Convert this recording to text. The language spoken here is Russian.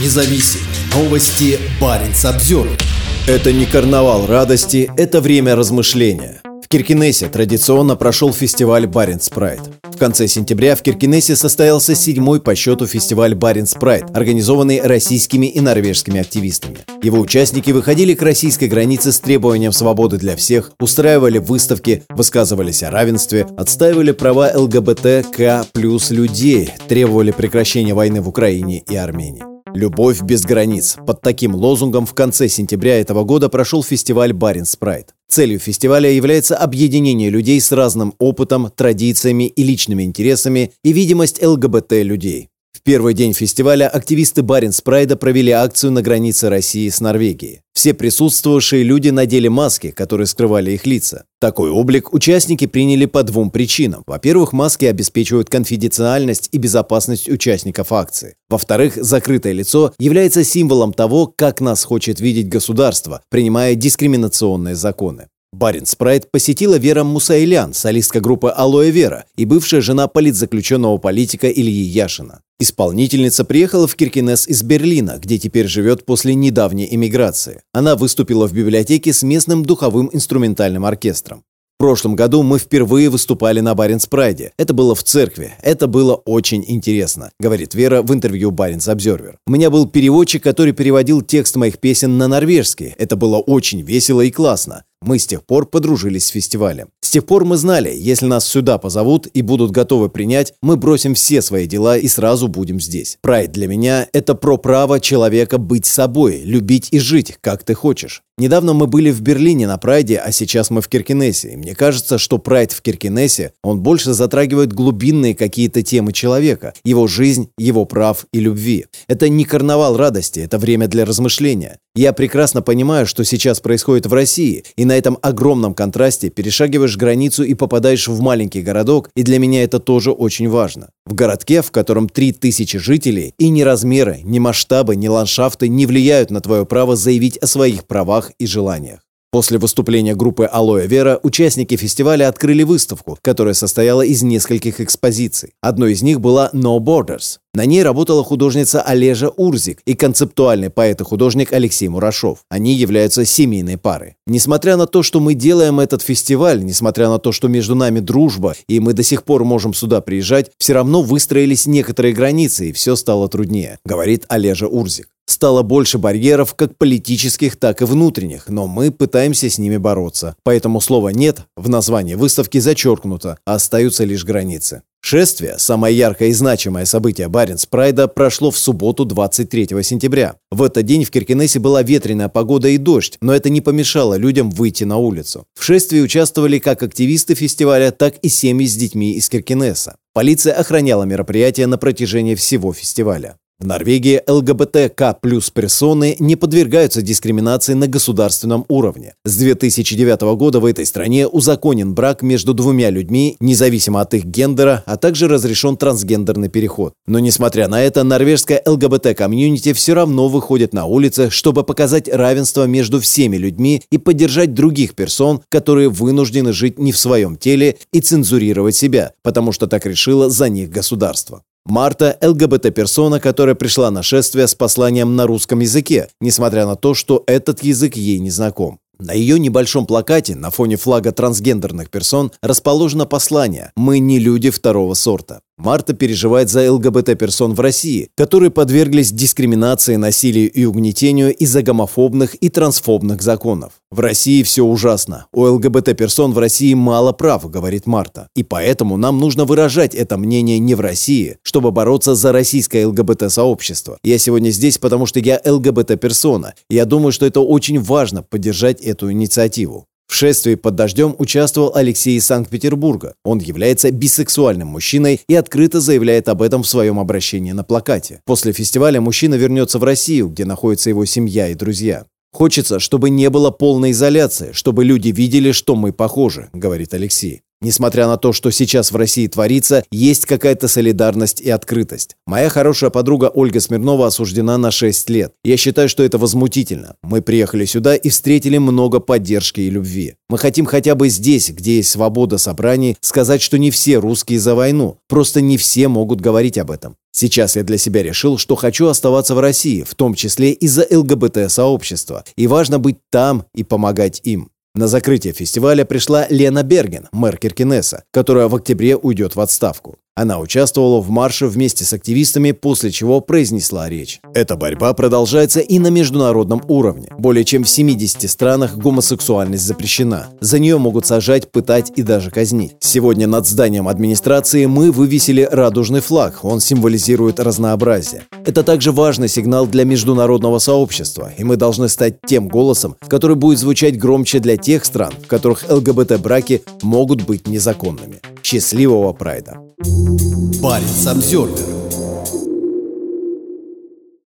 независим. Новости Баренц обзор. Это не карнавал радости, это время размышления. В Киркинессе традиционно прошел фестиваль Баренц Прайд. В конце сентября в Киркинессе состоялся седьмой по счету фестиваль Баренц Прайд, организованный российскими и норвежскими активистами. Его участники выходили к российской границе с требованием свободы для всех, устраивали выставки, высказывались о равенстве, отстаивали права ЛГБТК плюс людей, требовали прекращения войны в Украине и Армении. «Любовь без границ». Под таким лозунгом в конце сентября этого года прошел фестиваль «Баренц Прайд». Целью фестиваля является объединение людей с разным опытом, традициями и личными интересами и видимость ЛГБТ-людей первый день фестиваля активисты Баренц Прайда провели акцию на границе России с Норвегией. Все присутствовавшие люди надели маски, которые скрывали их лица. Такой облик участники приняли по двум причинам. Во-первых, маски обеспечивают конфиденциальность и безопасность участников акции. Во-вторых, закрытое лицо является символом того, как нас хочет видеть государство, принимая дискриминационные законы. Барин Спрайт посетила Вера Мусаилян, солистка группы «Алоэ Вера» и бывшая жена политзаключенного политика Ильи Яшина. Исполнительница приехала в Киркинес из Берлина, где теперь живет после недавней эмиграции. Она выступила в библиотеке с местным духовым инструментальным оркестром. В прошлом году мы впервые выступали на Баренц Прайде. Это было в церкви. Это было очень интересно, говорит Вера в интервью Баренц Обзервер. У меня был переводчик, который переводил текст моих песен на норвежский. Это было очень весело и классно. Мы с тех пор подружились с фестивалем. С тех пор мы знали, если нас сюда позовут и будут готовы принять, мы бросим все свои дела и сразу будем здесь. Прайд для меня – это про право человека быть собой, любить и жить, как ты хочешь. Недавно мы были в Берлине на Прайде, а сейчас мы в Киркинессе. И мне кажется, что Прайд в Киркинессе, он больше затрагивает глубинные какие-то темы человека, его жизнь, его прав и любви. Это не карнавал радости, это время для размышления. Я прекрасно понимаю, что сейчас происходит в России, и на этом огромном контрасте перешагиваешь границу и попадаешь в маленький городок, и для меня это тоже очень важно. В городке, в котором 3000 жителей, и ни размеры, ни масштабы, ни ландшафты не влияют на твое право заявить о своих правах и желаниях. После выступления группы «Алоэ Вера» участники фестиваля открыли выставку, которая состояла из нескольких экспозиций. Одной из них была «No Borders». На ней работала художница Олежа Урзик и концептуальный поэт и художник Алексей Мурашов. Они являются семейной парой. Несмотря на то, что мы делаем этот фестиваль, несмотря на то, что между нами дружба, и мы до сих пор можем сюда приезжать, все равно выстроились некоторые границы, и все стало труднее, говорит Олежа Урзик. Стало больше барьеров, как политических, так и внутренних, но мы пытаемся с ними бороться. Поэтому слово «нет» в названии выставки зачеркнуто, а остаются лишь границы. Шествие, самое яркое и значимое событие Баренц Прайда, прошло в субботу 23 сентября. В этот день в Киркинессе была ветреная погода и дождь, но это не помешало людям выйти на улицу. В шествии участвовали как активисты фестиваля, так и семьи с детьми из Киркинесса. Полиция охраняла мероприятие на протяжении всего фестиваля. В Норвегии ЛГБТК плюс персоны не подвергаются дискриминации на государственном уровне. С 2009 года в этой стране узаконен брак между двумя людьми, независимо от их гендера, а также разрешен трансгендерный переход. Но несмотря на это, норвежская ЛГБТ-комьюнити все равно выходит на улицы, чтобы показать равенство между всеми людьми и поддержать других персон, которые вынуждены жить не в своем теле и цензурировать себя, потому что так решило за них государство. Марта – ЛГБТ-персона, которая пришла на шествие с посланием на русском языке, несмотря на то, что этот язык ей не знаком. На ее небольшом плакате на фоне флага трансгендерных персон расположено послание «Мы не люди второго сорта». Марта переживает за ЛГБТ-персон в России, которые подверглись дискриминации, насилию и угнетению из-за гомофобных и трансфобных законов. В России все ужасно. У ЛГБТ-персон в России мало прав, говорит Марта. И поэтому нам нужно выражать это мнение не в России, чтобы бороться за российское ЛГБТ-сообщество. Я сегодня здесь, потому что я ЛГБТ-персона. Я думаю, что это очень важно поддержать эту инициативу. В шествии под дождем участвовал Алексей из Санкт-Петербурга. Он является бисексуальным мужчиной и открыто заявляет об этом в своем обращении на плакате. После фестиваля мужчина вернется в Россию, где находится его семья и друзья. Хочется, чтобы не было полной изоляции, чтобы люди видели, что мы похожи, говорит Алексей. Несмотря на то, что сейчас в России творится, есть какая-то солидарность и открытость. Моя хорошая подруга Ольга Смирнова осуждена на 6 лет. Я считаю, что это возмутительно. Мы приехали сюда и встретили много поддержки и любви. Мы хотим хотя бы здесь, где есть свобода собраний, сказать, что не все русские за войну. Просто не все могут говорить об этом. Сейчас я для себя решил, что хочу оставаться в России, в том числе из-за ЛГБТ-сообщества. И важно быть там и помогать им. На закрытие фестиваля пришла Лена Берген, мэр Киркинесса, которая в октябре уйдет в отставку. Она участвовала в марше вместе с активистами, после чего произнесла речь. Эта борьба продолжается и на международном уровне. Более чем в 70 странах гомосексуальность запрещена. За нее могут сажать, пытать и даже казнить. Сегодня над зданием администрации мы вывесили радужный флаг. Он символизирует разнообразие. Это также важный сигнал для международного сообщества, и мы должны стать тем голосом, который будет звучать громче для тех стран, в которых ЛГБТ-браки могут быть незаконными. Счастливого прайда! Парень Самсервер